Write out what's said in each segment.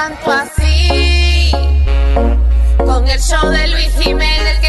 levanto así. Con el show de Luis Jiménez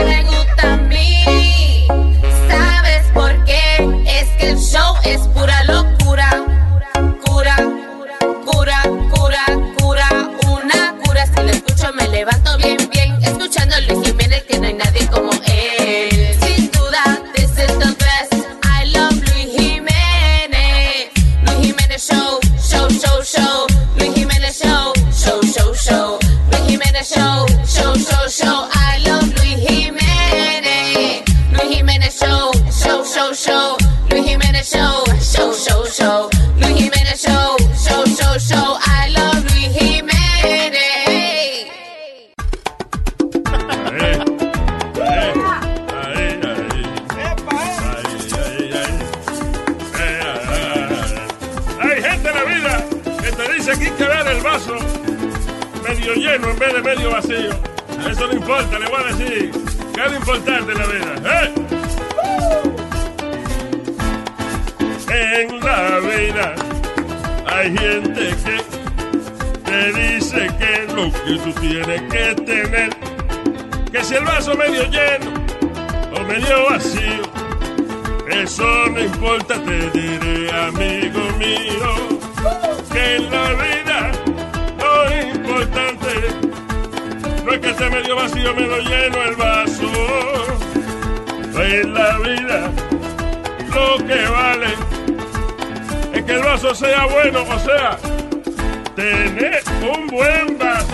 vacío, medio lleno el vaso. En la vida lo que vale es que el vaso sea bueno, o sea, tener un buen vaso.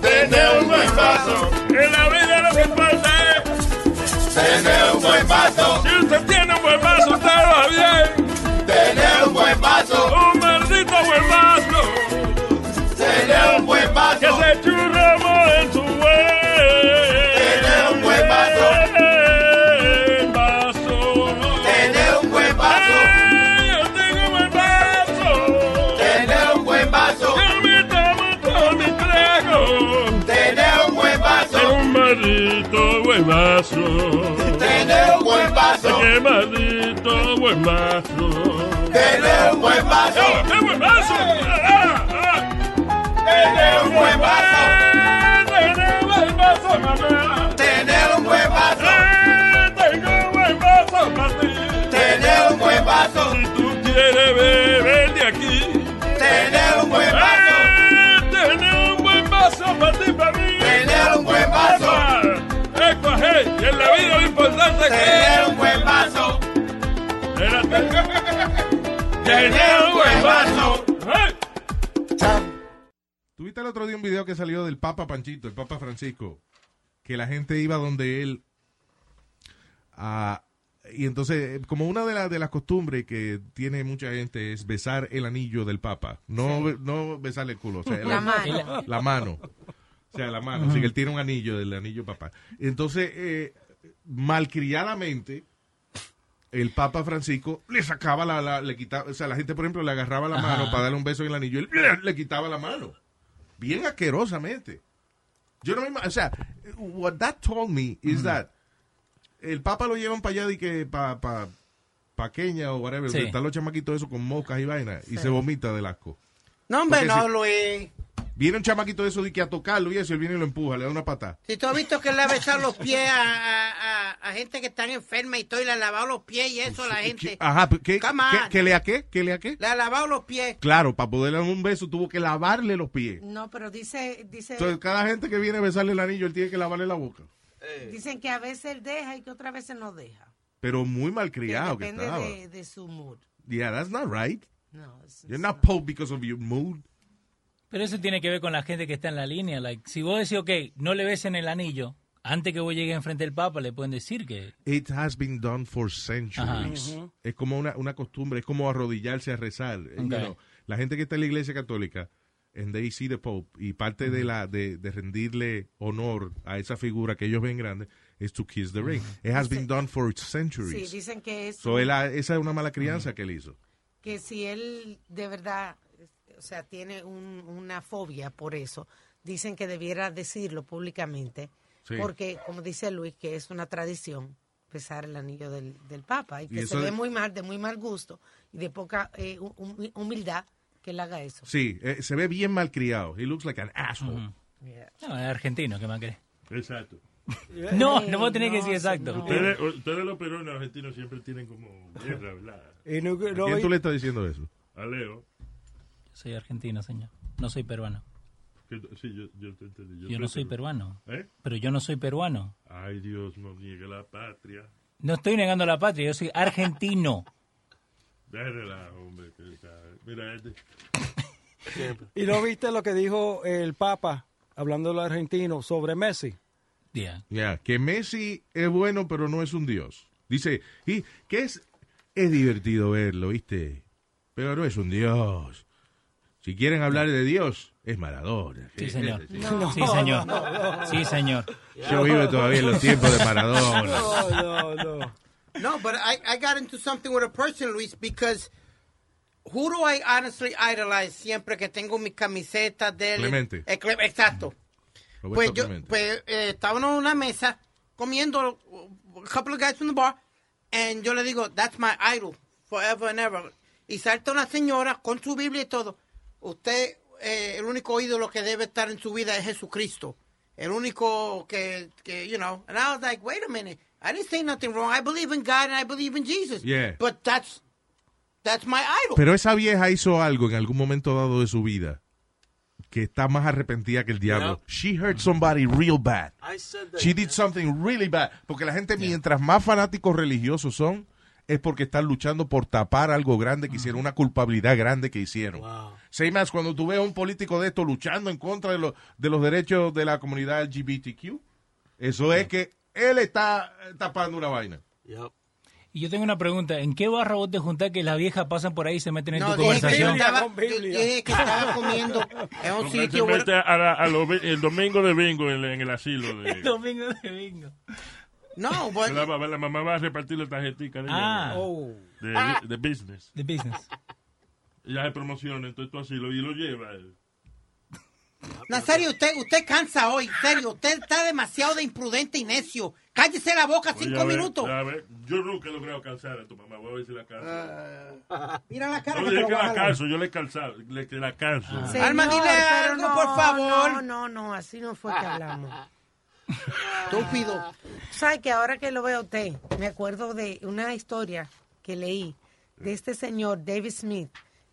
Tener un buen vaso. En la vida lo que importa es Tener un buen vaso. Si usted tiene un buen vaso, Qué maldito buen vaso. Tener un buen. ¡Oh, ¡Qué buen vaso! ¡Ah, ah! Tener un buen vaso. Tener un buen vaso, mamá. Tener un buen. Eh, Tengo un buen vaso para ti. Tener un buen vaso. Si tú quieres beber de aquí. Tener un buen. Eh, Tener un buen vaso para ti, para mí. Tener un. Epa, epa, hey, en la vida importante es que... Tener un buen vaso. Tener un buen vaso. ¿Tuviste el otro día un video que salió del Papa Panchito, el Papa Francisco? Que la gente iba donde él. y entonces, eh, como una de, las de las costumbres que tiene mucha gente es besar el anillo del Papa. No, be- no besarle el culo. o sea, La mano. La mano. O sea, la mano. Así que él tiene un anillo del anillo papá. Entonces, eh, malcriadamente, el Papa Francisco le sacaba la, la- le quitaba, o sea, la gente, por ejemplo, le agarraba la mano para darle un beso en el anillo y él le, le quitaba la mano. Bien asquerosamente. Yo no me o sea, what that told me is that el Papa lo llevan para allá y que para pa, pa Kenia o whatever, Sí. están los chamaquitos esos con moscas y vainas y se vomita del asco. No, hombre, Porque no, si- Luis. Viene un chamaquito de eso de que a tocarlo y eso, él viene y lo empuja, le da una patada. Si tú has visto que le ha besado los pies a, a- a- a gente que están enferma y todo, y le ha lavado los pies y eso a la gente. Ajá, ¿qué, Come qué, qué le a qué? ¿Qué le a qué? Le ha lavado los pies. Claro, para poderle dar un beso tuvo que lavarle los pies. No, pero dice, dice, Entonces, cada gente que viene a besarle el anillo, él tiene que lavarle la boca. dicen que a veces él deja y que otras veces no deja. Pero muy Que malcriado que depende estaba. de, de su mood. Yeah, that's not right. No, You're not pope because of your mood. Pero eso tiene que ver con la gente que está en la línea. Like, si vos decís, ok, no le besen el anillo, antes que vos llegues enfrente del Papa, le pueden decir que... It has been done for centuries. Es como una, una costumbre, es como arrodillarse a rezar. You Ok. know, la gente que está en la iglesia católica, and they see the Pope, y parte de la de, de rendirle honor a esa figura que ellos ven grande, es to kiss the ring. It has been done for Sí, centuries. dicen que es So, él esa es una mala crianza que él hizo. que si él de verdad, o sea, tiene un- una fobia por eso, dicen que debiera decirlo públicamente, Sí. porque como dice Luis, que es una tradición besar el anillo del, del Papa y que se ve muy mal, de muy mal gusto y de poca eh, hum- hum- humildad que él haga eso. Sí, eh, se ve bien malcriado. He looks like an asshole. Yeah. No, es argentino, ¿qué más crees? Exacto. No, no vos tenés que no, decir exacto. señor. Ustedes, ustedes los peruanos argentinos siempre tienen como guerra, ¿verdad? No- ¿A no- quién tú le estás diciendo eso? A Leo. Soy argentino, señor. No soy peruano. sí, yo, yo te entendí. Yo no soy peruano. ¿Eh? Pero yo no soy peruano. Ay, Dios, no niegue la patria. No estoy negando la patria, yo soy argentino. Déjale la, hombre. Que, está- mira, este. ¿Y no viste lo que dijo el Papa, hablando de los argentinos, sobre Messi? Yeah. Ya, que Messi es bueno, pero no es un dios. Dice, y que es, es divertido verlo, ¿viste? Pero no es un dios. Si quieren hablar de Dios, es Maradona. Sí, señor. Sí, Sí, señor. Sí, señor. Yo vivo todavía en los tiempos de Maradona. No, no, no. No, but I, I got into something with a person, Luis, because who do I honestly idolize siempre que tengo mi camiseta de él? Clemente. Eh, Cle- exacto. Roberto Pues yo, Clemente. pues eh, estábamos en una mesa comiendo, a couple of guys from the bar, and yo le digo, that's my idol, forever and ever. Y salta una señora con su Biblia y todo. Usted, eh, el único ídolo que debe estar en su vida es Jesucristo. El único que, que, you know. And I was like, wait a minute. I didn't say nothing wrong. I believe in God and I believe in Jesus. Yeah. But that's, that's my idol. Pero esa vieja hizo algo en algún momento dado de su vida que está más arrepentida que el diablo. She hurt somebody real bad. I said that. She did something really bad. Porque la gente, mientras más fanáticos religiosos son, es porque están luchando por tapar algo grande que hicieron, una culpabilidad grande que hicieron. Wow. Say más, cuando tú ves a un político de esto luchando en contra de, los de los derechos de la comunidad LGBTQ, eso es que él está eh, tapando una vaina. Yep. Y yo tengo una pregunta. ¿En qué barra vos te juntás que las viejas pasan por ahí y se meten en no, tu que, conversación? estaba, que estaba comiendo en un Se sitio. mete a la- a lo- el domingo de bingo en, en el asilo. De, Domingo de bingo. No, but, la, mamá- la mamá va a repartir la tarjetita de, Ah, Oh. de, de business. the business. Ya se promociona, entonces tú asilo y lo lleva. Nazario, usted, usted cansa hoy, serio. Usted está demasiado de imprudente y necio. Cállese la boca Oye, cinco a ver, minutos. a ver, yo nunca he logrado cansar a tu mamá. Voy a ver si la canso. Mira la cara no que te lo que la canso, yo le he calzado, le, que la canso. Señor, Alma, dile pero algo, por favor. No, no, no, así no fue que hablamos. Estúpido. ¿Sabe que ahora que lo veo a usted, me acuerdo de una historia que leí de este señor David Smith,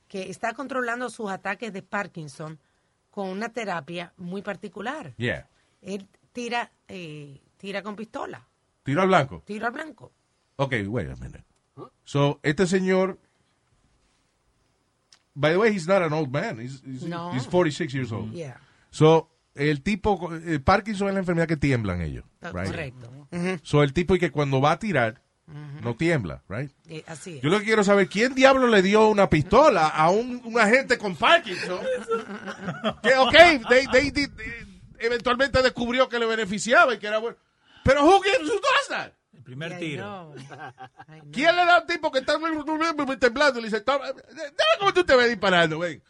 que está controlando sus ataques de Parkinson con una terapia muy particular. Yeah. Él tira, eh, tira con pistola, Tiro al blanco. tiro al blanco. Ok, wait a minute. So, este señor. By the way, he's not an old man. He's, he's, No. he's 46 years old. Yeah, So, el tipo. eh, Parkinson es la enfermedad que tiemblan ellos. ah, Right? correcto. So, el tipo y que cuando va a tirar, no tiembla, right? Eh, así es. Yo lo que quiero saber, ¿quién diablo le dio una pistola a un, un agente con Parkinson? que, ok, they- they did- eh, eventualmente descubrió que le beneficiaba y que era bueno. Pero who gives who does that? El primer tiro. know. I know. ¿Quién le da a un tipo que está temblando y le dice, "Toma, dame cómo tú te ves disparando, ven?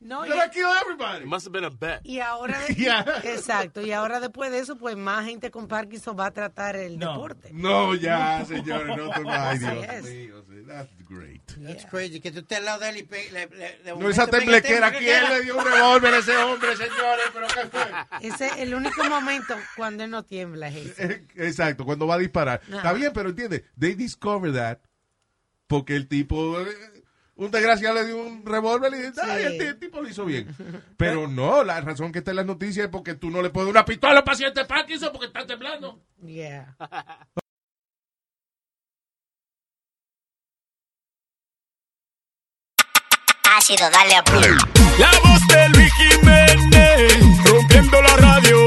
No, You're gonna kill everybody. It must have been a bet. y ahora, de- Yeah. exacto, y ahora después de eso, pues más gente con Parkinson va a tratar el No. deporte. No, ya, señores, no te Ay, Así Dios es. mío, sí, that's great. That's crazy. Que tú estés al lado de él y pe- le, le, de No, esa momento temblequera, ¿quién le dio un revólver a ese hombre, señores? ¿Pero qué fue? Ese es el único momento cuando él no tiembla, es ese. Eh, Exacto, cuando va a disparar. Está bien, pero entiende, they discover that porque el tipo, eh, un desgraciado le dio un revólver y dice, ay, Sí. el tipo lo hizo bien. Pero no, la razón que está en las noticias es porque tú no le puedes dar una pistola a un paciente Parkinson porque está temblando. Yeah. Ha sido darle a play. La voz de Luis Jiménez, rompiendo la radio.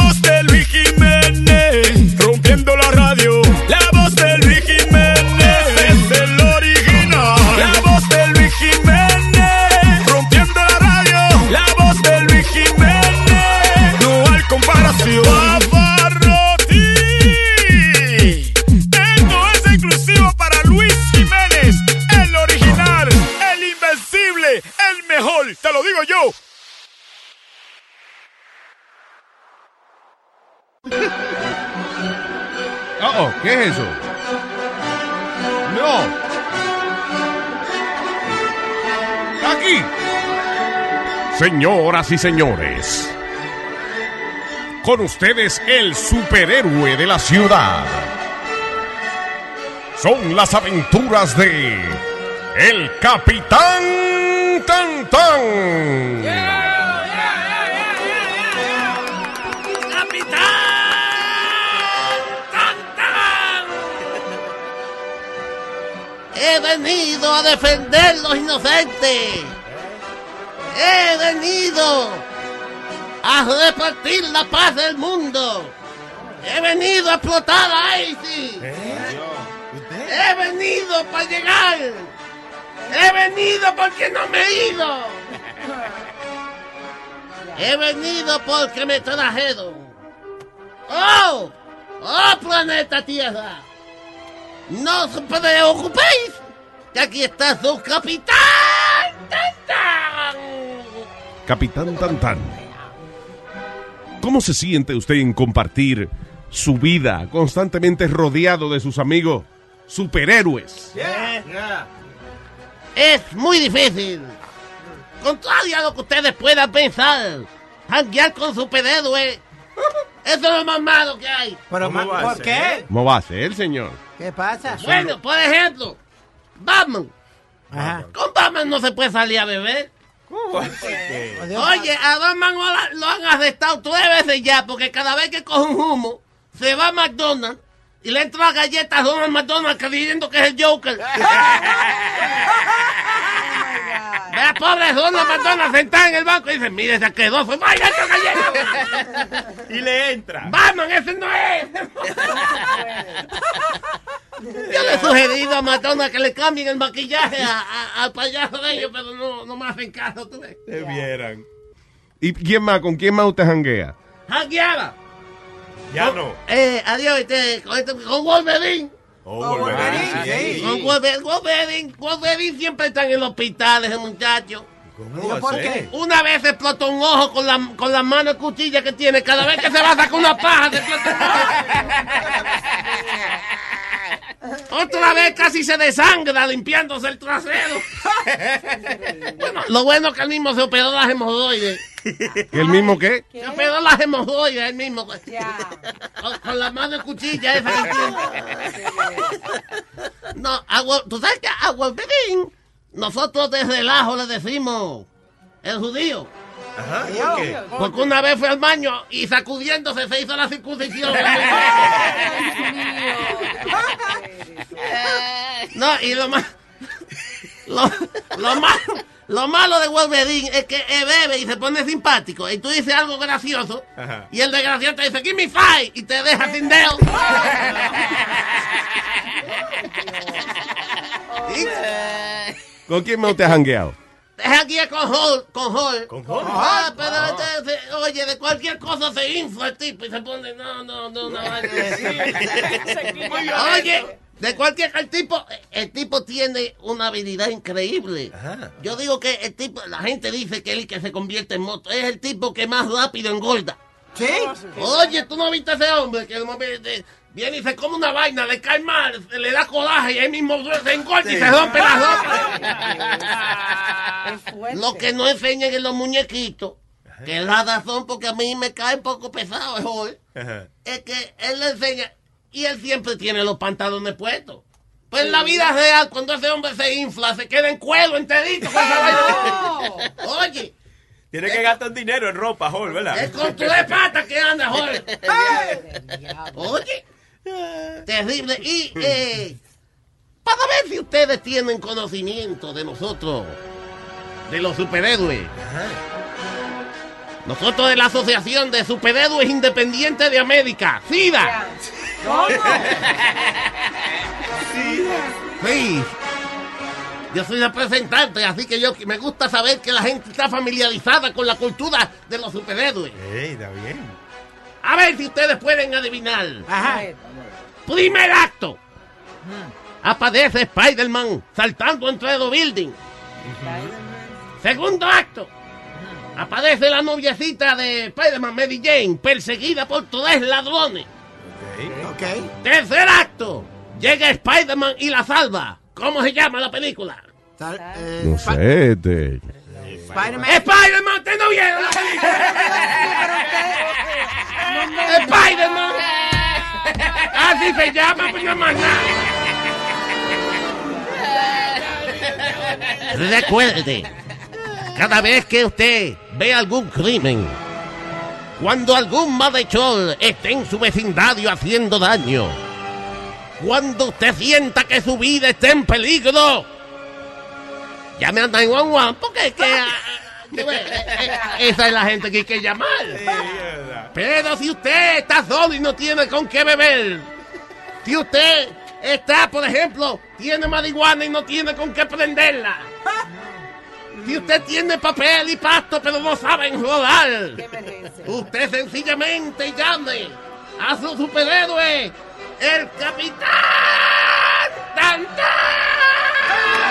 ¿qué es eso? No. Aquí. Señoras y señores, con ustedes el superhéroe de la ciudad. Son las aventuras de el Capitán Tantán. He venido a defender los inocentes. He venido a repartir la paz del mundo. He venido a explotar a ISIS. He venido para llegar. He venido porque no me he ido. He venido porque me trajeron. ¡Oh! ¡Oh, planeta Tierra! No os preocupéis, que aquí está su capitán. ¡Tan, tan! Capitán Tantán. ¿Cómo se siente usted en compartir su vida constantemente rodeado de sus amigos superhéroes? Es muy difícil. Contrario a lo que ustedes puedan pensar, janguear con superhéroes, eso es lo más malo que hay. Pero, ¿por qué? ¿Cómo va a ser, señor? ¿Qué pasa? Bueno, por ejemplo, Batman. Ajá. Con Batman no se puede salir a beber. Oye, a Batman lo, ha- lo han arrestado tres veces ya porque cada vez que coge un humo se va a McDonald's y le entra galletas a Donald McDonald creyendo que es el Joker. Vea, pobre Donald McDonald sentado en el banco y dice, mire, se quedó, fue vaya galleta. Y le entra. Batman, ese no es. Yo le he sugerido a Madonna que le cambien el maquillaje a- a- al payaso de ellos, pero no, no me hacen caso, tú ves. Se vieran. ¿Y quién más? ¿Con quién más usted janguea? Jangueaba. Ya no. Eh, adiós, este, con, este- con Wolverine. Oh, Wolverine, sí. Con Wolverine, Wolverine, Wolverine siempre está en el hospital, ese muchacho. ¿Cómo a ser? Una vez explotó un ojo con la, con la mano de cuchilla que tiene. Cada vez que se va a sacar una paja, se explota un ojo. Otra vez casi se desangra limpiándose el trasero. bueno, lo bueno es que él mismo se operó las hemorroides. ¿El mismo qué? Se operó las hemorroides él mismo. Con, con la mano de cuchilla esa. No, a Wol- tú sabes que a nosotros de relajo le decimos el judío. Ajá, ¿por qué? Porque una vez fue al baño y sacudiéndose se hizo la circuncisión. no, y lo más. Lo, lo malo, lo malo de Wolverine es que él bebe y se pone simpático. Y tú dices algo gracioso. Ajá. Y el desgraciado te dice, give me five. Y te deja sin dedo. ¿Con quién más usted ha jangueado? Deja aquí con Hall, con Hall. ¿Con Hall? Ah, pero este, oye, de cualquier cosa se infla el tipo y se pone, no, no, no, no. oye, de cualquier, el tipo, el tipo tiene una habilidad increíble. Ajá. Yo digo que el tipo, la gente dice que él que se convierte en moto, es el tipo que más rápido engorda. ¿Sí? Oye, tú no viste a ese hombre que de momento viene y se come una vaina, le cae mal, se le da coraje y él mismo se engorda y se rompe la ropa. Lo que no enseñan en los muñequitos, que es la razón porque a mí me cae un poco pesado es hoy, Ajá. es que él le enseña y él siempre tiene los pantalones puestos. Pues en la vida real, cuando ese hombre se infla, se queda en cuero enterito con esa vaina. Oye, Tiene que gastar dinero en ropa, Hall, ¿verdad? es con tu de pata que anda, joder. Oye, terrible. Y eh, para ver si ustedes tienen conocimiento de nosotros, de los superhéroes. Nosotros de la Asociación de Superhéroes Independientes de América, SIDA. Sí. Yo soy representante, así que yo me gusta saber que la gente está familiarizada con la cultura de los superhéroes. Ey, está bien. A ver si ustedes pueden adivinar. Ajá. Primer acto. Aparece Spider-Man saltando entre los buildings. Segundo acto. Aparece la noviecita de Spider-Man, Mary Jane, perseguida por tres ladrones. Ok. Tercer acto. Llega Spider-Man y la salva. ¿Cómo se llama la película? eh, No sé, este. Spider-Man. Spider-Man, ¿usted no vieron la película? Spider-Man. Así se llama, pues no más nada. Recuerde, cada vez que usted ve algún crimen, cuando algún malhechor esté en su vecindario haciendo daño, cuando usted sienta que su vida está en peligro, llame al 911 porque es que, ah, eh, eh, esa es la gente que hay que llamar. Pero si usted está solo y no tiene con qué beber, si usted está, por ejemplo, tiene marihuana y no tiene con qué prenderla, si usted tiene papel y pasto pero no sabe enrodar, usted sencillamente llame a su superhéroe, el Capitán Tantán.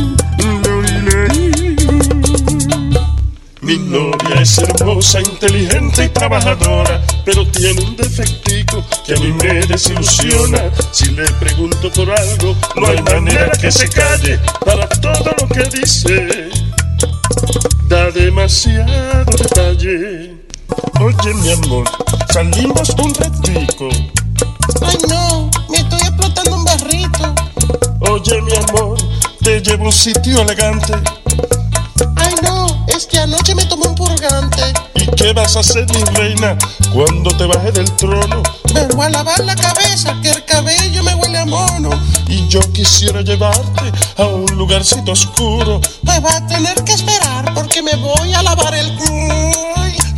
Mi novia es hermosa, inteligente y trabajadora, pero tiene un defectico que a mí me desilusiona. Si le pregunto por algo, no hay manera que se calle para todo lo que dice. Da demasiado detalle. Oye, mi amor, salimos un ratico. Ay no, me estoy explotando un barrito. Oye, mi amor, te llevo a un sitio elegante. Es que anoche me tomé un purgante. ¿Y qué vas a hacer, mi reina, cuando te baje del trono? Me voy a lavar la cabeza, que el cabello me huele a mono. Y yo quisiera llevarte a un lugarcito oscuro. Pues va a tener que esperar porque me voy a lavar el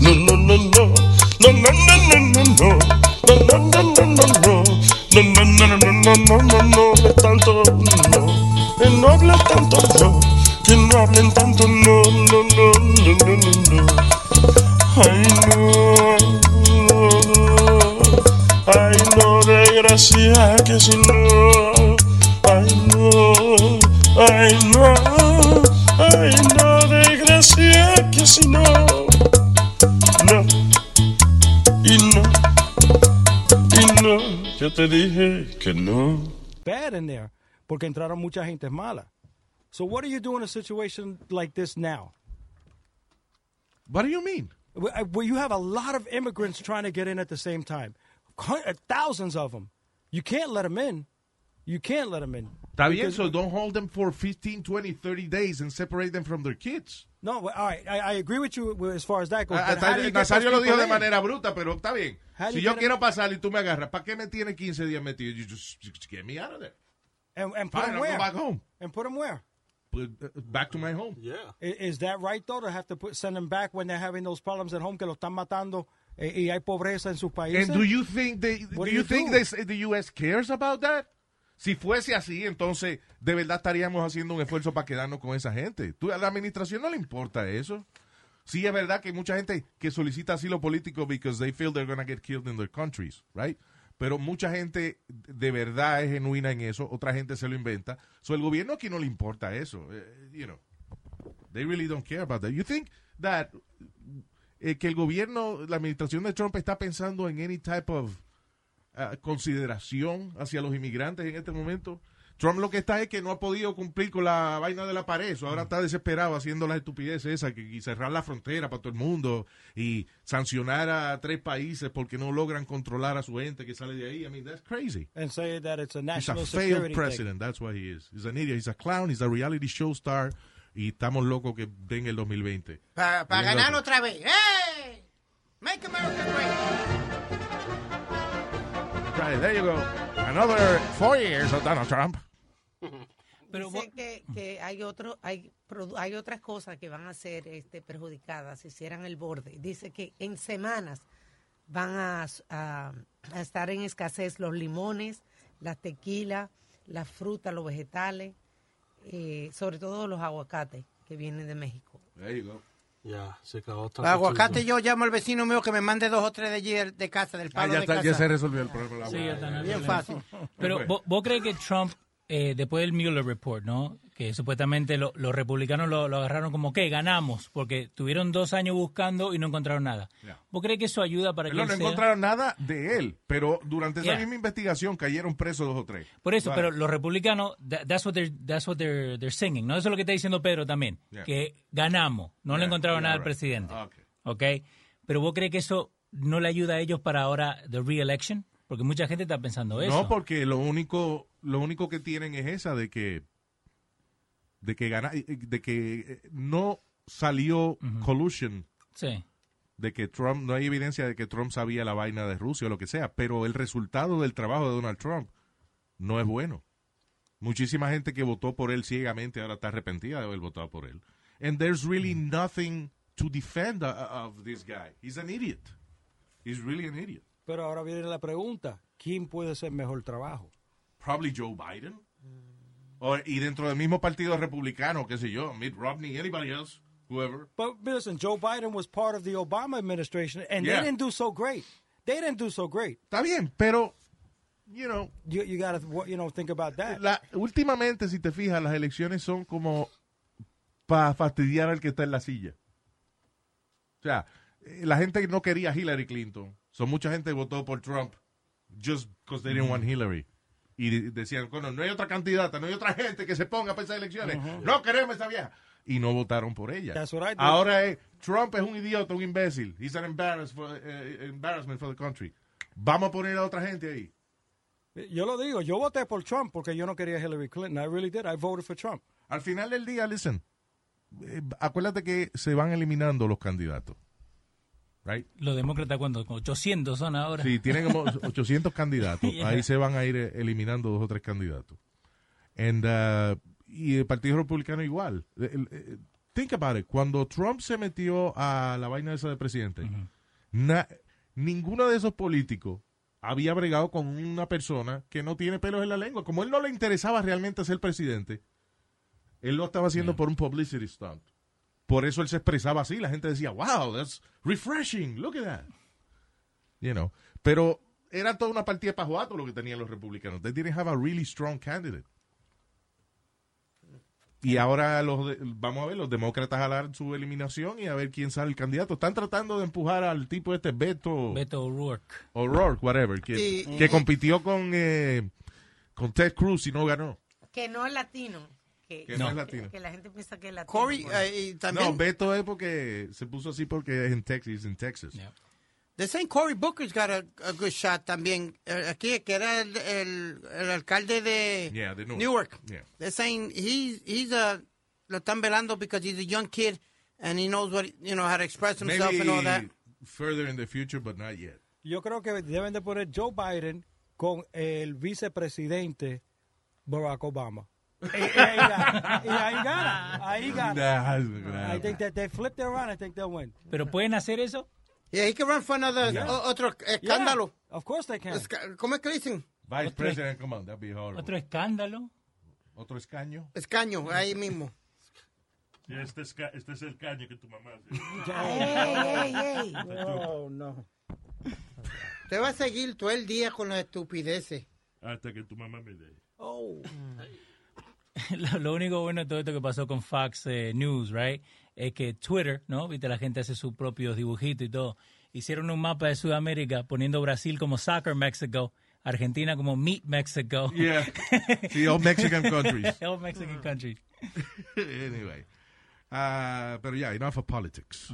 no, no. No, no, no, no, no, no. No, no, no, no, no, no. Desgracia, que si no. Ay, no. Ay, no. Ay, no, desgracia, que si no. No. Y no. Y no. Yo te dije que no. bad in there porque entraron mucha gente mala. So what do you do in a situation like this now? What do you mean? Where you have a lot of immigrants trying to get in at the same time, uh, thousands of them. You can't let them in. You can't let them in. Está bien, so don't hold them for 15, 20, 30 days and separate them from their kids. No, well, all right. I, I agree with you as far as that goes. Ah, but how do you get Nazario lo dijo people de manera bruta, pero está bien. How do Si you yo get quiero pasar y tú me agarras, ¿para qué me tienes 15 días metido? You just, just get me out of there. And, and put Fine, them where? go back home. And put them where? Put, uh, back to my home. Yeah. I- Is, that right though to have to put, send them back when they're having those problems at home que lo están matando y hay pobreza en sus países? And do you think do do you you think do? this- the U.S. cares about that? Si fuese así, entonces de verdad estaríamos haciendo un esfuerzo para quedarnos con esa gente. Tú- a la administración no le importa eso. Sí es verdad que hay mucha gente que solicita asilo político because they feel they're gonna get killed in their countries, right? Pero mucha gente de verdad es genuina en eso, otra gente se lo inventa. So el gobierno aquí no le importa eso, eh, you know. They really don't care about that. You think that eh, que el gobierno, la administración de Trump está pensando en any type of uh, consideración hacia los inmigrantes en este momento? Trump lo que está es que no ha podido cumplir con la vaina de la pared. So, ahora está desesperado haciendo las estupideces esas que, y cerrar la frontera para todo el mundo y sancionar a tres países porque no logran controlar a su gente que sale de ahí. I mean, that's crazy. and say that it's a He's a national failed security thing. president. That's what he is. He's an idiot. He's a clown. He's a reality show star. Y estamos locos que den el 2020. Para Bien ganar loco. otra vez. ¡Hey! Make America great. Right, there you go. Another four years of Donald Trump. Pero Dice que, que hay otro, hay, hay otras cosas que van a ser este, perjudicadas si hicieran el borde. Dice que en semanas van a, a- a estar en escasez los limones, las tequilas, las frutas, los vegetales, eh, sobre todo los aguacates que vienen de México. There you go. Ya, se acabó. El aguacate yo llamo al vecino mío que me mande dos o tres de allí de casa, del Ah, palo ya, de está- casa. ya se resolvió el problema. Sí, ya está, Bien fácil. Pero ¿vos, vos crees que Trump, eh, después del Mueller Report, ¿no? Que supuestamente lo- los republicanos lo, lo agarraron como que ganamos, porque tuvieron dos años buscando y no encontraron nada. ¿Vos crees que eso ayuda para que No, él no sea- encontraron nada de él, pero durante esa Yeah. misma investigación cayeron presos dos o tres. Por eso, Vale. pero los republicanos, tha- that's what they're, that's what they're, they're singing, ¿no? Eso es lo que está diciendo Pedro también, Yeah. que ganamos, no le encontraron nada al presidente. Ah. ¿Ok? Pero vos crees que eso no le ayuda a ellos para ahora the re-election? Porque mucha gente está pensando eso. No, porque lo único, lo único que tienen es esa de que, de que gana, de que eh, no salió collusion, Sí. de que Trump, no hay evidencia de que Trump sabía la vaina de Rusia o lo que sea, pero el resultado del trabajo de Donald Trump no es bueno. Muchísima gente que votó por él ciegamente ahora está arrepentida de haber votado por él. And there's really nothing to defend uh, of this guy. He's an idiot. He's really an idiot. Pero ahora viene la pregunta, ¿quién puede hacer mejor trabajo? Probably Joe Biden. O- y dentro del mismo partido republicano, qué sé yo, Mitt Romney, anybody else, whoever. But listen, Joe Biden was part of the Obama administration, and Yeah. they didn't do so great. They didn't do so great. Está bien, pero, you know, You, you gotta, you know, think about that. la, últimamente, si te fijas, las elecciones son como para fastidiar al que está en la silla. O sea, la gente no quería a Hillary Clinton. So, mucha gente votó por Trump just because they didn't want Hillary. Y de- decían, bueno, no hay otra candidata, no hay otra gente que se ponga para esas elecciones. No queremos esa vieja. Y no votaron por ella. That's what I did. Ahora es, Trump es un idiota, un imbécil. He's an embarrass for- eh, embarrassment for the country. Vamos a poner a otra gente ahí. Yo lo digo, yo voté por Trump porque yo no quería Hillary Clinton. I really did. I voted for Trump. Al final del día, listen, eh, acuérdate que se van eliminando los candidatos. Right? Los demócratas, ¿cuántos? 800 son ahora. Si tienen como 800 candidatos, Yeah. ahí se van a ir eh, eliminando dos o tres candidatos. And, uh, y el Partido Republicano igual. El- eh, think about it. Cuando Trump se metió a la vaina esa de presidente, na- ninguno de esos políticos había bregado con una persona que no tiene pelos en la lengua. Como él no le interesaba realmente ser presidente, él lo estaba haciendo por un publicity stunt. Por eso él se expresaba así. La gente decía, wow, that's refreshing. Look at that. You know. Pero era toda una partida pajuato lo que tenían los republicanos. They didn't have a really strong candidate. Y ahora los de- vamos a ver, los demócratas a dar su eliminación y a ver quién sale el candidato. Están tratando de empujar al tipo este Beto Beto O'Rourke. O'Rourke, whatever, que, Y- que compitió con, eh, con Ted Cruz y no ganó. Que no es latino. Que, Que no es latino. Que la gente piensa que es latino. Corey, por- eh, y también, No, Beto es porque se puso así porque es en Texas, en Texas. the same Cory Booker's got a, a good shot también. eh, aquí, que era el, el, el alcalde de Yeah, de Newark. Newark. Yeah. They're saying he's, he's a, lo están velando because he's a young kid and he knows what, you know, how to express himself and all that. Maybe further in the future, but not yet. Yo creo que deben de poner Joe Biden con el vicepresidente Barack Obama. Y, y ahí gana. Y ahí gana. Ahí gana. Nah, I think that they flip it around. I think they'll win. ¿Pero pueden hacer eso? Yeah, he can run for another, Yeah. otro escándalo. Yeah, of course they can. Esca- ¿Cómo es que dicen? Vice President, come on, that'd be horrible. Otro escándalo. Otro escaño. Escaño, ahí mismo. Sí, Este es, este es el caño que tu mamá hace. Ey, ey, ey. No, no. Te va a seguir todo el día con las estupideces. Hasta que tu mamá me dé. Oh. Lo, lo único bueno de todo esto que pasó con Fox eh, News, right, es que Twitter, ¿no? Viste, la gente hace sus propios dibujitos y todo. Hicieron un mapa de Sudamérica poniendo Brasil como Soccer Mexico, Argentina como Meat Mexico. Yeah. Sí, all Mexican countries. all Mexican countries. anyway. Uh, pero ya, enough of politics.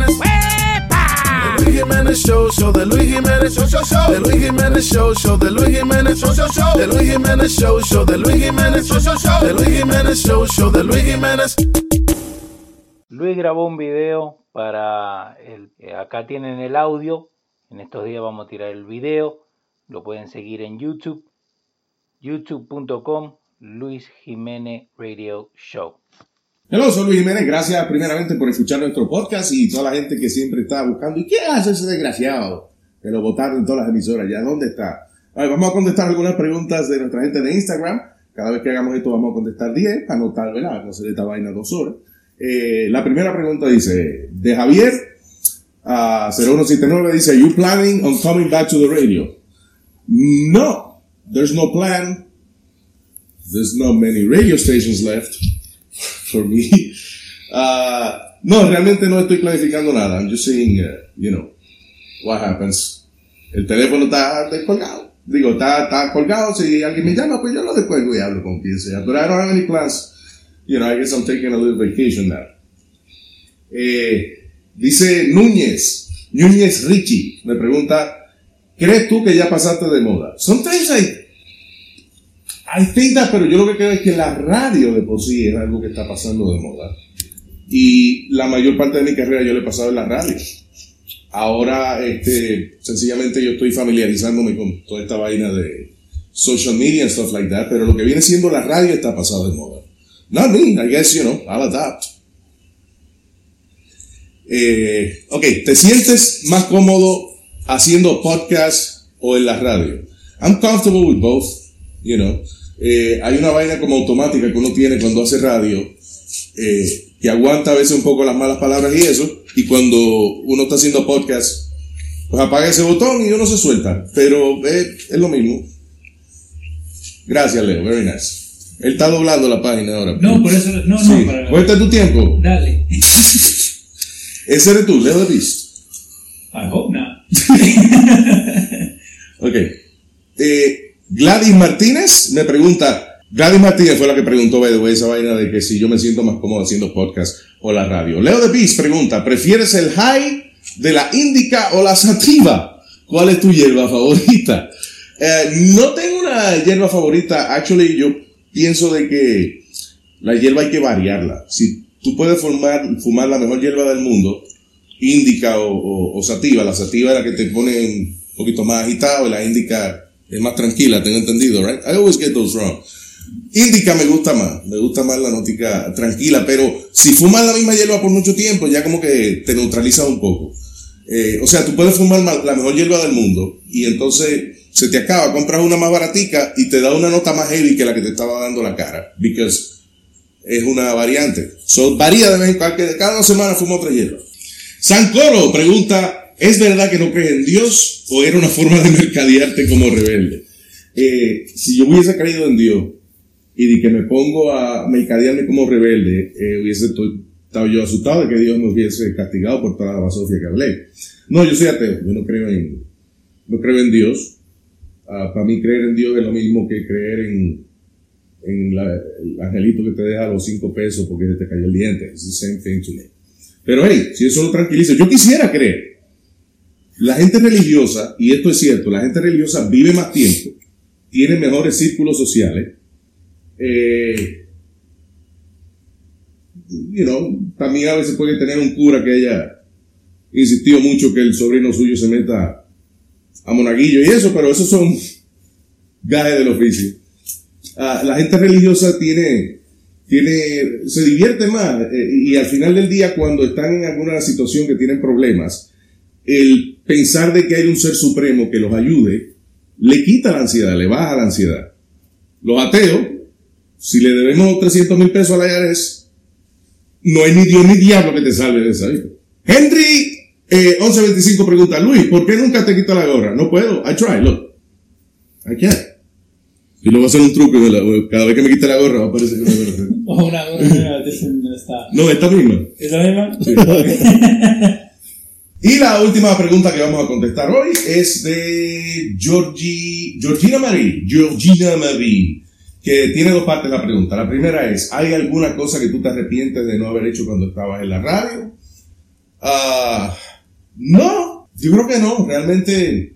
Luis. Luis grabó un video para el, eh, acá tienen el audio. En estos días vamos a tirar el video. Lo pueden seguir en YouTube. youtube.com Luis Jiménez Radio Show. Hello, soy Luis Jiménez. Gracias primeramente por escuchar nuestro podcast y toda la gente que siempre está buscando. ¿Y qué hace ese desgraciado? Que lo votaron en todas las emisoras. ¿Ya dónde está? A ver, vamos a contestar algunas preguntas de nuestra gente de Instagram. Cada vez que hagamos esto vamos a contestar 10 para notar, ¿verdad? No hacer esta vaina dos horas. Eh, la primera pregunta dice, de Javier a 0179 dice, ¿You planning on coming back to the radio? No, there's no plan. There's not many radio stations left for me. Uh, no, realmente no estoy planificando nada. I'm just saying, uh, you know, what happens. El teléfono está descolgado. Digo, está, está colgado. Si alguien me llama, pues yo lo descuelgo y hablo con quien sea. But I don't have any plans. You know, I guess I'm taking a little vacation now. Eh, dice Núñez, Núñez Richie, me pregunta, ¿crees tú que ya pasaste de moda? Sometimes I, Think that, pero yo lo que creo es que la radio de por sí es algo que está pasando de moda. Y la mayor parte de mi carrera yo le he pasado en la radio. Ahora, este, sencillamente yo estoy familiarizándome con toda esta vaina de social media and stuff like that, pero lo que viene siendo la radio está pasado de moda. Not me, I guess, you know, I'll adapt. Eh, ok, ¿te sientes más cómodo haciendo podcast o en la radio? I'm comfortable with both, you know. Eh, hay una vaina como automática que uno tiene cuando hace radio, eh, que aguanta a veces un poco las malas palabras y eso, y cuando uno está haciendo podcast, pues apaga ese botón y uno se suelta, pero eh, es lo mismo. Gracias, Leo, very nice. Él está doblando la página ahora. No, por eso, no, Sí. no, para Cuenta tu tiempo. Dale. Ese eres tú, Leo de Beast. I hope not. Ok. Eh, Gladys Martínez me pregunta. Gladys Martínez fue la que preguntó, esa vaina de que si yo me siento más cómodo haciendo podcast o la radio. Leo de Beast pregunta, ¿prefieres el high de la indica o la sativa? ¿Cuál es tu hierba favorita? Eh, no tengo una hierba favorita. Actually, yo pienso de que la hierba hay que variarla. Si tú puedes fumar, fumar la mejor hierba del mundo, indica o, o- sativa, la sativa es la que te pone un poquito más agitado y la indica es más tranquila, tengo entendido, right? I always get those wrong. Indica me gusta más, me gusta más la nótica tranquila, pero si fumas la misma hierba por mucho tiempo, ya como que te neutraliza un poco. Eh, o sea, tú puedes fumar ma- la mejor hierba del mundo y entonces se te acaba, compras una más baratica y te da una nota más heavy que la que te estaba dando la cara, because es una variante. So, varía de vez en cada dos semanas fumo otra hierba. Sancoro pregunta, ¿es verdad que no crees en Dios o era una forma de mercadearte como rebelde? Eh, si yo hubiese creído en Dios y de que me pongo a mercadearme como rebelde, eh, hubiese estado yo asustado de que Dios me hubiese castigado por toda la basofia que hablé. No, yo soy ateo, yo no creo en, no creo en Dios. Ah, para mí creer en Dios es lo mismo que creer en, el angelito que te deja los cinco pesos porque te cayó el diente. It's the same thing to. Pero hey, si eso lo tranquiliza, yo quisiera creer. La gente religiosa, y esto es cierto, la gente religiosa vive más tiempo, tiene mejores círculos sociales. Eh, you know, también a veces puede tener un cura que haya insistido mucho que el sobrino suyo se meta a monaguillo y eso, pero esos son gajes del oficio. Ah, la gente religiosa tiene, tiene, se divierte más eh, y al final del día cuando están en alguna situación que tienen problemas, el pensar de que hay un ser supremo que los ayude, le quita la ansiedad, le baja la ansiedad. Los ateos, si le debemos 300 mil pesos a la IRS, no hay ni Dios ni diablo que te salve de esa vida. Henry eh, 1125 pregunta, Luis, ¿por qué nunca te quitas la gorra? No puedo. I try, look. I can't. Y luego hacer un truco. cada vez que me quite la gorra va a aparecer una gorra. O una gorra no esta misma. ¿Esa misma? Sí. Y la última pregunta que vamos a contestar hoy es de Georgie, Georgina Marie, Georgina Marie, que tiene dos partes la pregunta. La primera es, ¿hay alguna cosa que tú te arrepientes de no haber hecho cuando estabas en la radio? Ah, no, yo creo que no, realmente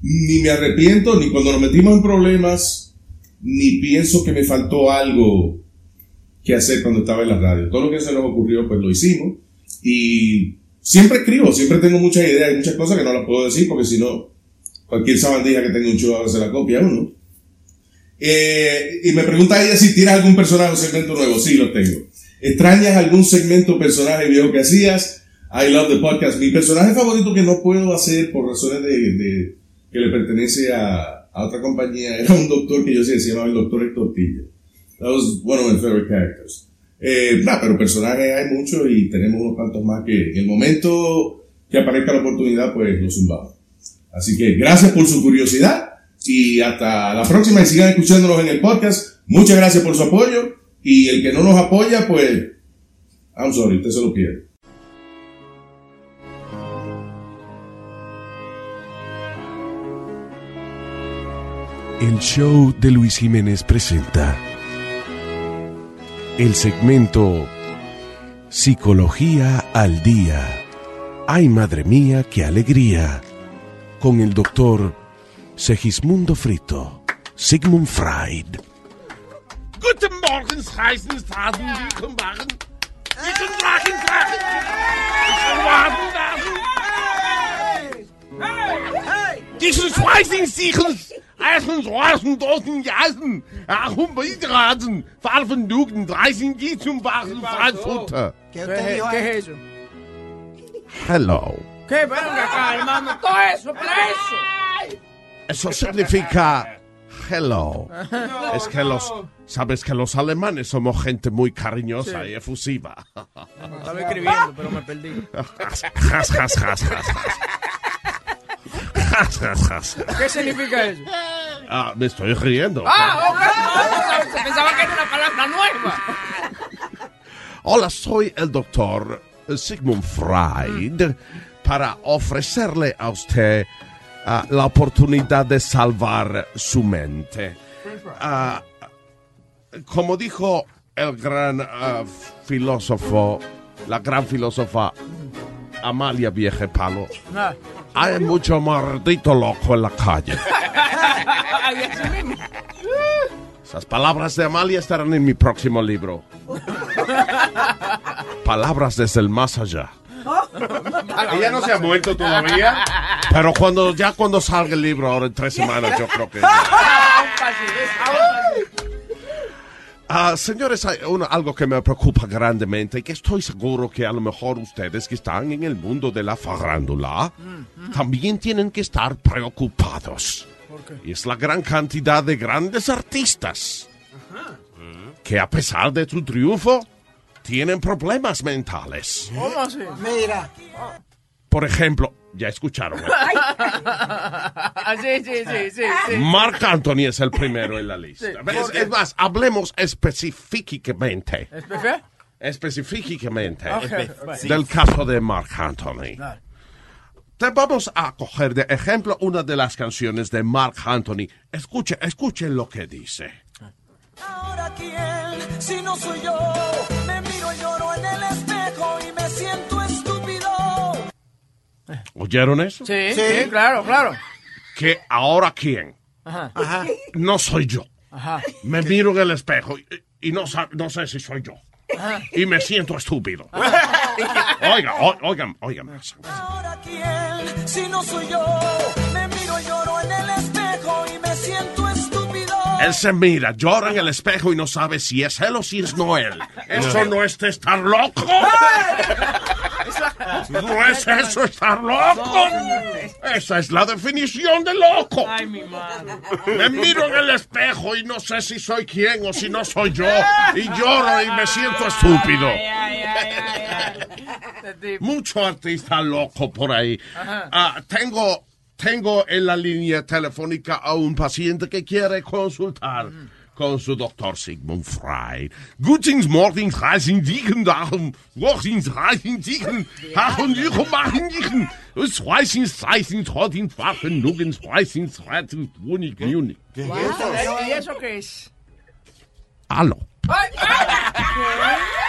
ni me arrepiento, ni cuando nos metimos en problemas, ni pienso que me faltó algo que hacer cuando estaba en la radio. Todo lo que se nos ocurrió, pues lo hicimos. Y siempre escribo, siempre tengo muchas ideas, hay muchas cosas que no las puedo decir porque si no, cualquier sabandija que tenga un ahora se la copia a uno. Eh, y me pregunta ella si tienes algún personaje o segmento nuevo. Sí, lo tengo. ¿Extrañas algún segmento o personaje viejo que hacías? I love the podcast. Mi personaje favorito que no puedo hacer por razones de, de- que le pertenece a, a otra compañía era un doctor que yo sé, se llamaba el doctor Héctor. That was one of my favorite characters. Eh, pero personajes hay muchos y tenemos unos cuantos más que en el momento que aparezca la oportunidad, pues los zumbamos. Así que gracias por su curiosidad y hasta la próxima y sigan escuchándonos en el podcast. Muchas gracias por su apoyo y el que no nos apoya, pues, I'm sorry, usted se lo pierde. El show de Luis Jiménez presenta el segmento Psicología al Día. Ay, madre mía, qué alegría. Con el doctor Segismundo Frito, Sigmund Freud. Guten Morgen, heißen Fragen, wie kommen Waren? Drachen, Drachen? Ich kann warten, Drachen. Diesen Schweißen, Sichel, Eisen, Schweißen, Dosen, Jasen, Achum, Beitraten, Farben, Dugen, Dreißen, die zum Waren, Frankfurter. ¿Qué usted dijo ahí? es eso? Hello. ¿Qué? Venga acá, hermano. Todo eso, para eso. Eso significa hello. Es que los, sabes que los alemanes somos gente muy cariñosa Sí. y efusiva. Estaba escribiendo, pero me perdí. ¿Qué significa eso? Ah, me estoy riendo. Ah, ok. Pensaba que era una palabra nueva. Hola, soy el doctor Sigmund Freud para ofrecerle a usted ah, la oportunidad de salvar su mente. Ah, como dijo el gran ah, filósofo, la gran filósofa Amalia Viejepalo, Ah. Hay mucho maldito loco en la calle. Esas palabras de Amalia estarán en mi próximo libro. Palabras desde el más allá. Ella no se ha muerto todavía. Pero cuando ya cuando salga el libro, ahora en tres semanas, yo creo que... Ah, señores, hay una- algo que me preocupa grandemente y que estoy seguro que a lo mejor ustedes que están en el mundo de la farándula también tienen que estar preocupados. Y es la gran cantidad de grandes artistas que a pesar de su triunfo tienen problemas mentales. ¿Cómo así? Mira. Por ejemplo, ya escucharon. ¿eh? Ah, sí, sí, sí, sí. sí. Mark Anthony es el primero en la lista. Sí. Es, es más, hablemos específicamente. ¿Espefe? Específicamente Ok, del caso de Mark Anthony. Te vamos a coger de ejemplo una de las canciones de Mark Anthony. Escuche, escuchen lo que dice. Ahora quién, si no soy yo, me miro y lloro en el espejo y me siento. ¿Oyeron eso? Sí, sí, claro, claro. Que ahora quién? Ajá. No soy yo. Ajá. Me miro en el espejo y, y no, no sé si soy yo. Ajá. Y me siento estúpido. Oiga, oigan, oigan. Ahora quién, si no soy yo, me miro y lloro en el espejo y me siento estúpido. Él se mira, llora en el espejo y no sabe si es él o si es no él. ¿Eso no es estar loco? ¿No es eso estar loco? Esa es la definición de loco. Ay, mi madre. Me miro en el espejo y no sé si soy quién o si no soy yo. Y lloro y me siento estúpido. Mucho artista loco por ahí. Ah, tengo, tengo en la línea telefónica a un paciente que quiere consultar con su doctor Sigmund Freud. Guten Morgen, reisen dichen dagen, wochen reisen dichen, hachen dichen, machen dichen, es reisen, reisen, trotten, wachen, nugens, reisen, reisen, wonig, nunig. ¿Y eso qué es? Aló,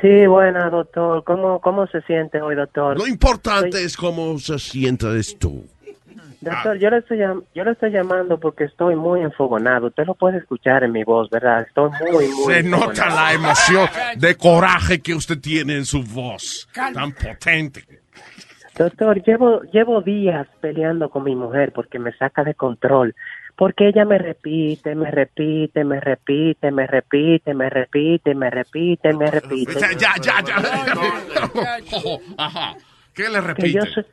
Sí, buena, doctor. ¿Cómo, ¿Cómo se siente hoy, doctor? Lo importante es cómo se sientes tú. Doctor, yo le, estoy, yo le estoy llamando porque estoy muy enfogonado. Usted lo puede escuchar en mi voz, ¿verdad? Estoy muy, muy Se nota la emoción de coraje que usted tiene en su voz. Tan potente. Doctor, llevo, llevo días peleando con mi mujer porque me saca de control. Porque ella me repite, me repite, me repite, me repite, me repite, me repite, me repite. Ya, ya, ya. Ajá. ¿Qué le Que repite? yo soy,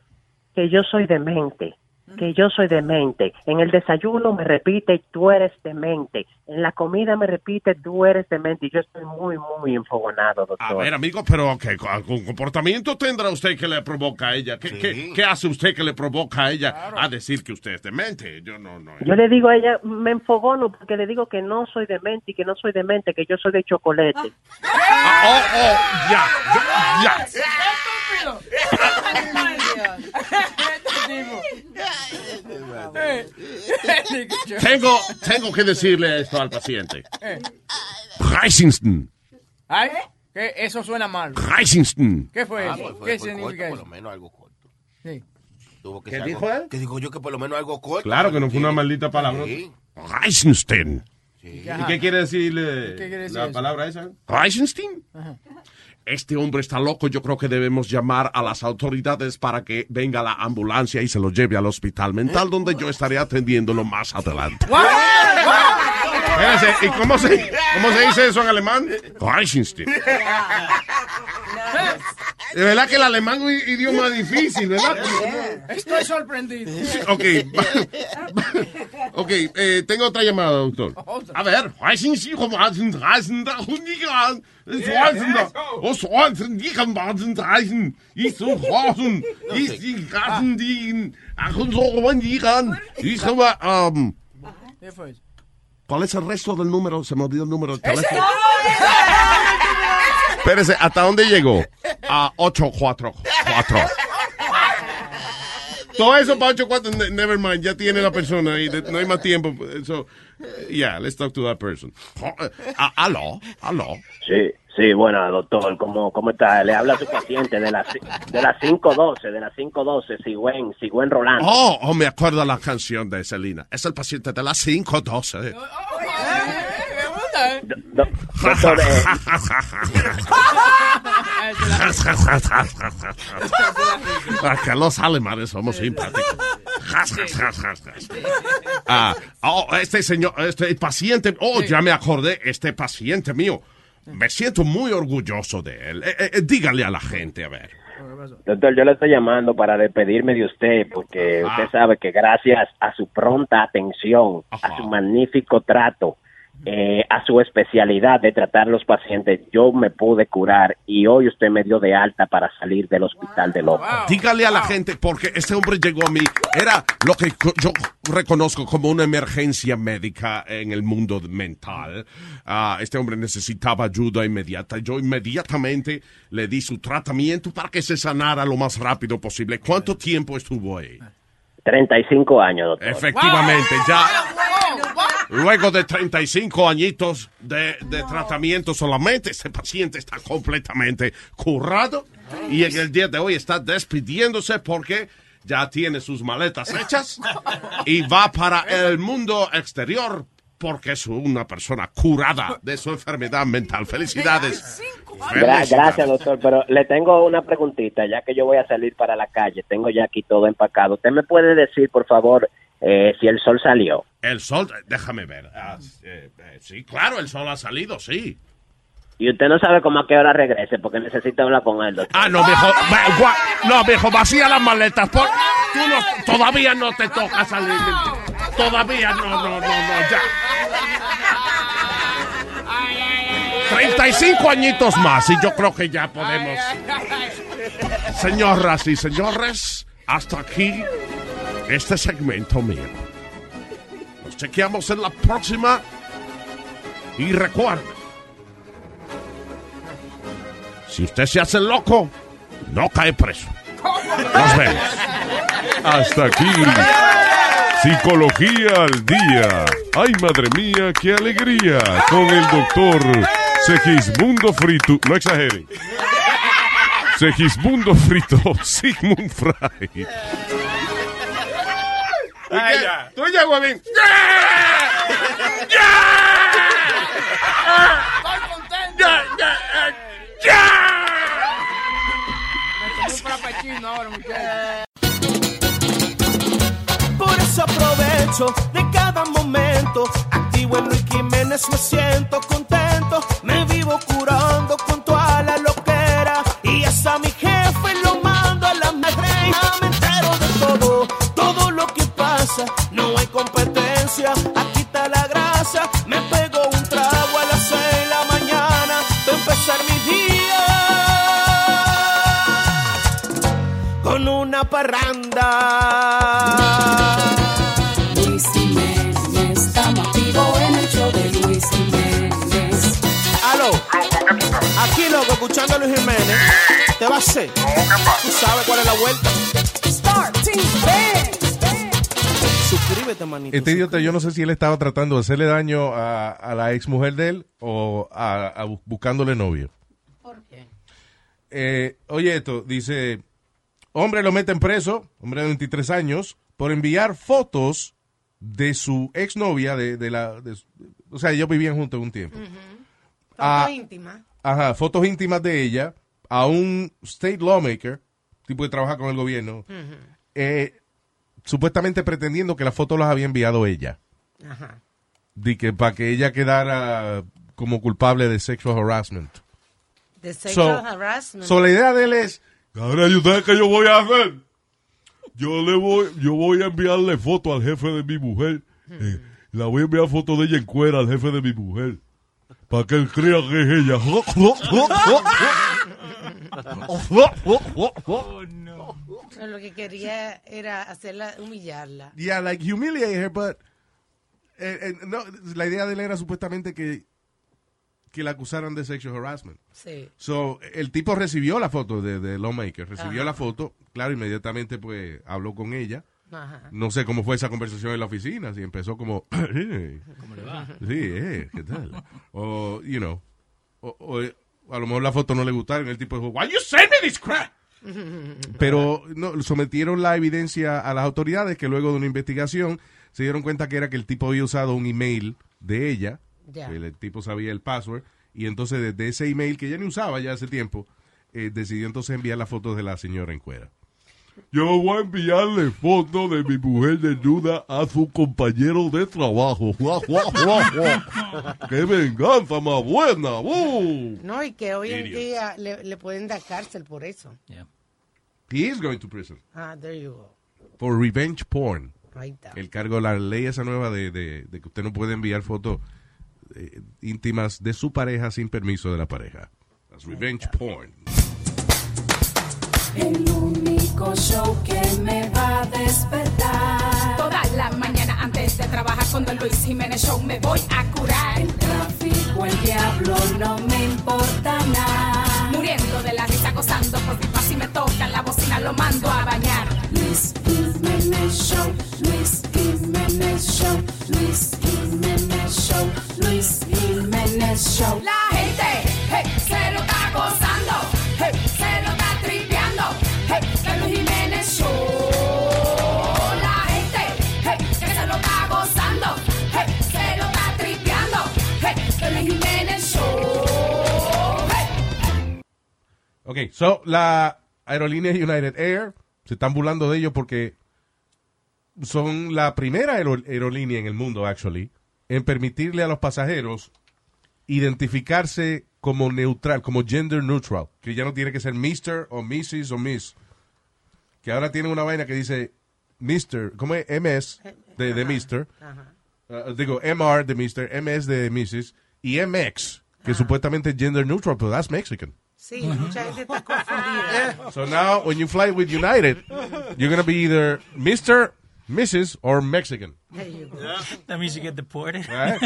que yo soy demente, que yo soy demente. En el desayuno me repite, tú eres demente. En la comida me repite, tú eres demente. Y yo estoy muy, muy enfogonado, doctor. A ver, amigo, pero ¿qué algún comportamiento tendrá usted que le provoca a ella? ¿Qué, qué- qué hace usted que le provoca a ella a decir que usted es demente? Yo no, no. Yo le digo a ella, me enfogono porque le digo que no soy demente y que no soy demente, que yo soy de chocolate. Ah, oh, oh, ya, ya, ya. Tengo, tengo que decirle esto al paciente. Reisingston, ¿Ay? ¿Qué? Eso suena mal. Reisingston. ¿Qué fue Ah, eso? pues fue- ¿Qué fue significa corto, eso? Por lo menos algo corto. Sí. Tuvo que ¿Qué ser dijo algo- él? Que digo yo que por lo menos algo corto. Claro que no fue una maldita palabra. Sí. Reisingston. ¿Y qué quiere decirle ¿Qué quiere decir la eso? palabra esa? Reisingston. Ajá. Este hombre está loco, yo creo que debemos llamar a las autoridades para que venga la ambulancia y se lo lleve al hospital mental donde yo estaré atendiéndolo más adelante. ¿y cómo se, cómo se dice eso en alemán? De verdad que el alemán es un idioma difícil, ¿verdad? Estoy sorprendido. Ok, ok, eh, tengo otra llamada, doctor. A ver. ¿Cuál es el resto del número? Se me olvidó el número del teléfono. Espérese, ¿hasta dónde llegó? A 844. Todo eso para 8-4, ne- never mind, ya tiene la persona ahí, de- no hay más tiempo. So, yeah, let's talk to that person. Ah, aló, aló. Sí, sí, bueno, doctor, ¿cómo, cómo está? Le habla a su paciente de las de las 512, de las 512, Sigüen, Sigüen Rolando. Oh, oh, me acuerdo la canción de Selena. Es el paciente de las 512. ¿Eh? Do- doctor, eh, Ah, que los alemanes somos simpáticos. Ah, oh, este señor, este paciente, oh, ya me acordé, este paciente mío. Me siento muy orgulloso de él. Eh, eh, dígale a la gente, a ver. doctor, yo le estoy llamando para despedirme de usted porque Ah. usted sabe que gracias a su pronta atención, a su magnífico trato, eh, a su especialidad de tratar a los pacientes, yo me pude curar y hoy usted me dio de alta para salir del hospital de loco. Dígale a la gente, porque este hombre llegó a mí, era lo que yo reconozco como una emergencia médica en el mundo mental. Ah, este hombre necesitaba ayuda inmediata. Yo inmediatamente le di su tratamiento para que se sanara lo más rápido posible. ¿Cuánto tiempo estuvo ahí? 35 años, doctor. Efectivamente, ya luego de 35 añitos de, de tratamiento solamente, este paciente está completamente curado y en el día de hoy está despidiéndose porque ya tiene sus maletas hechas y va para el mundo exterior porque es una persona curada de su enfermedad mental. Felicidades. Gra- Felicidades. gracias, doctor, pero le tengo una preguntita, ya que yo voy a salir para la calle, tengo ya aquí todo empacado. ¿Usted me puede decir, por favor, eh, si el sol salió? El sol, déjame ver. Ah, eh, eh, sí, claro, el sol ha salido, sí. Y usted no sabe cómo a qué hora regrese, porque necesito hablar con él, doctor. Ah, no, viejo. va- gua- No, viejo, vacía las maletas. por- tú no- todavía no te toca salir. Todavía no, no, no, no, ya. 35 añitos más y yo creo que ya podemos. Señoras y señores, hasta aquí este segmento mío. Nos chequeamos en la próxima. Y recuerda, si usted se hace loco, no cae preso. Nos vemos. Hasta aquí. Psicología al día. Ay, madre mía, qué alegría. Con el doctor Segismundo Frito. No exageren. Segismundo Frito, Sigmund Fry. ¿Y qué? Tú ya, huevín. Estoy contento. Me tomé un frappuccino ahora, muchachos. Por eso aprovecho de cada momento. Activo en Luis Jiménez, me siento contento. Me vivo curando con toda la loquera. Y hasta mi ¿Te va a hacer? ¿Tú sabes cuál es la vuelta? Suscríbete, manito. Este idiota, yo no sé si él estaba tratando de hacerle daño a, a la ex mujer de él o a, a bu- buscándole novio. ¿Por qué? Eh, oye, esto dice: Hombre lo meten preso, hombre de 23 años, por enviar fotos de su exnovia, de, de la. de o sea, ellos vivían juntos un tiempo. Ah, Foto íntima. Ajá, fotos íntimas de ella a un state lawmaker, tipo que trabaja con el gobierno, eh, supuestamente pretendiendo que las fotos las había enviado ella. Ajá. De que para que ella quedara como culpable de sexual harassment. De sexual So- harassment. So, la idea de él es, Ahora, ¿y ustedes qué yo voy a hacer? Yo le voy, yo voy a enviarle foto al jefe de mi mujer. Eh, la voy a enviar foto de ella en cuera al jefe de mi mujer. Para que él crea que es ella. Pero Lo que quería era hacerla, humillarla. yeah, like humiliate her, but eh, eh, no, la idea de él era supuestamente que que la acusaran de sexual harassment. Sí. So, el tipo recibió la foto de, de Lawmaker, recibió Ajá. la foto, claro, inmediatamente pues habló con ella. Ajá. No sé cómo fue esa conversación en la oficina, si empezó como, "Eh, ¿Cómo le va? sí, eh, ¿qué tal? O, you know, o, o, a lo mejor la foto no le gustaron, el tipo dijo, why you send me this crap? Pero no, sometieron la evidencia a las autoridades que luego de una investigación se dieron cuenta que era que el tipo había usado un email de ella, el tipo sabía el password, y entonces desde ese email que ella ni usaba ya hace tiempo, eh, decidió entonces enviar las fotos de la señora en cuera. Yo voy a enviarle foto de mi mujer desnuda a su compañero de trabajo. Guau, guau, guau, guau. ¡Qué venganza más buena! ¡Uh! No, y que hoy en Idiot. día le, le pueden dar cárcel por eso. He is going to prison Ah, there you go. for revenge porn. Ahí está. El cargo, la ley esa nueva de, de- de que usted no puede enviar fotos eh, íntimas de su pareja sin permiso de la pareja. That's revenge porn. El único show que me va a despertar. Toda la mañana antes de trabajar con The Luis Jiménez Show me voy a curar. El tráfico, el diablo, no me importa nada. Muriendo de la risa, gozando por pipa si me tocan la bocina, lo mando a bañar. Luis Jiménez Show, Luis Jiménez Show, Luis Jiménez Show, Luis Jiménez Show. La Ok, so la aerolínea United Air se están burlando de ellos porque son la primera aero- aerolínea en el mundo, actually, en permitirle a los pasajeros identificarse como neutral, como gender neutral, que ya no tiene que ser Mr. o Mrs. o Miss, que ahora tienen una vaina que dice Mr., ¿cómo es? MS de, de Mr., Uh, digo MR de Mr., MS de Mrs. y MX, que supuestamente es gender neutral, pero that's Mexican. Sí, mucha gente está confundida. So now, when you fly with United, you're going to be either Mr., Mrs., or Mexican. There you go. That means you get deported. Right?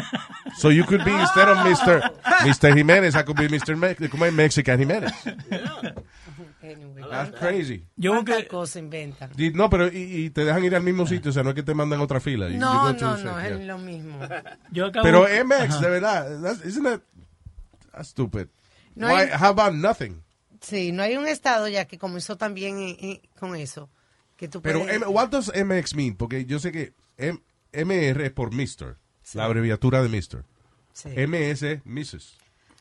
So you could be, instead of Mr. Mr. Jimenez, I could be Mr. Me Mexican Jimenez. Anyway, That's crazy. Yo ¿Cuántas cosas inventan? No, pero y, y te dejan ir al mismo sitio, o sea, no es que te mandan a otra fila. No, no, the no, same- es yeah. lo mismo. Yo acabo- Pero MX, de verdad, that's, isn't that that's stupid? No Why, hay- how about nothing? Sí, no hay un estado ya que comenzó también en- en- con eso. Que tú Pero, puedes- M- what does MX mean? Porque yo sé que M- MR es por Mr., la abreviatura de Mr. Sí. MS es Mrs.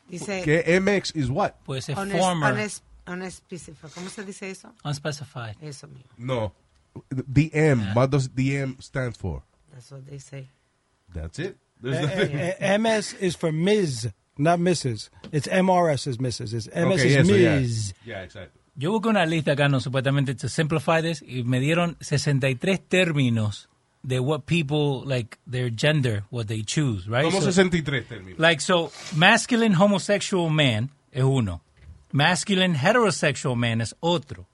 Dice- ¿Qué MX is what? Puede ser Unes- former. unes- unspecified. ¿Cómo se dice eso? Unspecified. Eso mismo. No. DM, what does DM stand for? That's what they say. That's it. Eh, eh, MS is for Ms., not Mrs. It's MRS is Mrs. It's MS Okay, is eso, yeah. Ms. Yeah, exactly. Yo busqué una lista acá, no, supuestamente, to simplify this, y me dieron 63 términos de what people, like, their gender, what they choose, right? Como So- 63 términos. Like, so, masculine homosexual man es uno. Masculine heterosexual man es otro.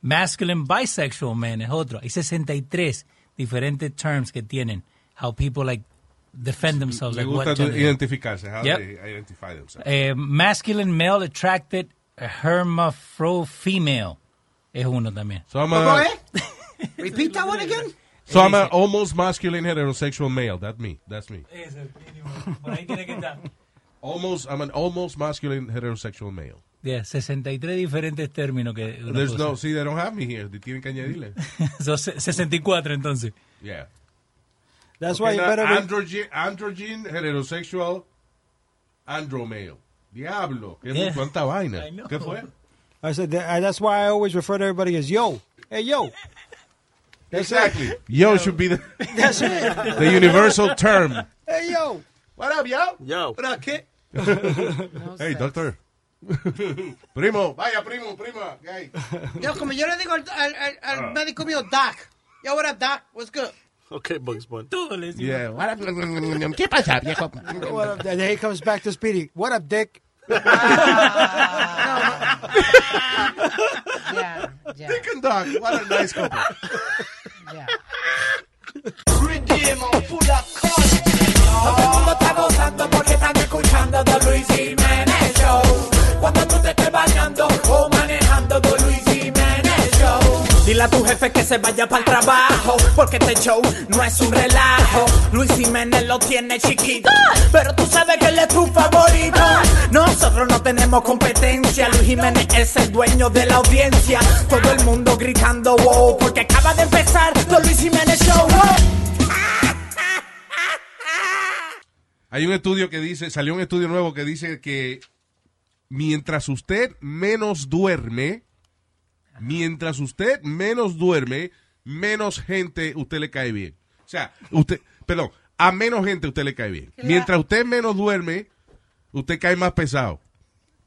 Masculine bisexual man es otro. Hay 63 diferentes terms que tienen. How people, like, defend themselves. Le like, what gusta tu- gender identificarse. How Yep. they identify themselves. Eh, masculine male attracted hermaphro female es uno también. So I'm ¿Cómo a, es? Repeat that one again. so I'm an almost masculine heterosexual male. That's me. That's me. Por ahí tiene que estar. Almost, I'm an almost masculine heterosexual male. Yeah, 63 diferentes términos que There's puede no, usar. see, they don't have me here. They tienen que añadirle. Son se- 64 entonces. Yeah. That's Okay, why you now, better. re- androgen, androgen, heterosexual, andromale. Diablo. ¿Qué Yeah. ¿Cuánta vaina? I know. ¿Qué fue? I said that, uh, that's why I always refer to everybody as yo. Hey yo. Exactly. Yo should be the, That's it. the universal term. Hey yo. What up, yo? Yo. What up, kid? hey, doctor. primo, vaya, primo, prima. Hey. Yo, como yo le digo al, al, al- al ah. médico mío, Doc. Yo, what up, Doc? What's good? Okay, Bugs Bunny. Todo le decimos. Yeah. What up? Mm, mm, mm, ¿Qué pasa, viejo? What up? And then he comes back to Speedy. What up, Dick? Yeah, yeah, Dick and Doc. What a nice couple. yeah. Todo el mundo está gozando porque están escuchando The Luis Jiménez Show. Cuando tú te estés bañando o A tu jefe que se vaya para el trabajo, porque este show no es un relajo. Luis Jiménez lo tiene chiquito, pero tú sabes que él es tu favorito. Nosotros no tenemos competencia, Luis Jiménez es el dueño de la audiencia. Todo el mundo gritando wow, porque acaba de empezar The Luis Jiménez Show. Hay un estudio que dice, salió un estudio nuevo que dice que mientras usted menos duerme, mientras usted menos duerme, menos gente usted le cae bien. O sea, usted, perdón, a menos gente usted le cae bien. Mientras usted menos duerme, usted cae más pesado.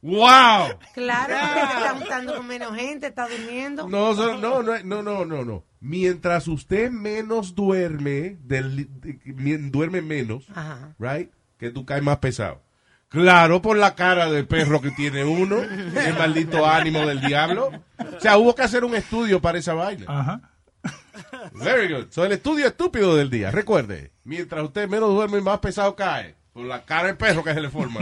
¡Wow! Claro, te está gustando con menos gente, está durmiendo. No, no, no, no, no, no. Mientras usted menos duerme, del, duerme menos, Ajá. right? Que tú caes más pesado. Claro, por la cara del perro que tiene uno, el maldito ánimo del diablo. O sea, hubo que hacer un estudio para esa vaina. Ajá. Very good. So, el estudio estúpido del día. Recuerde, mientras usted menos duerme, más pesado cae. Por la cara del perro que se le forma.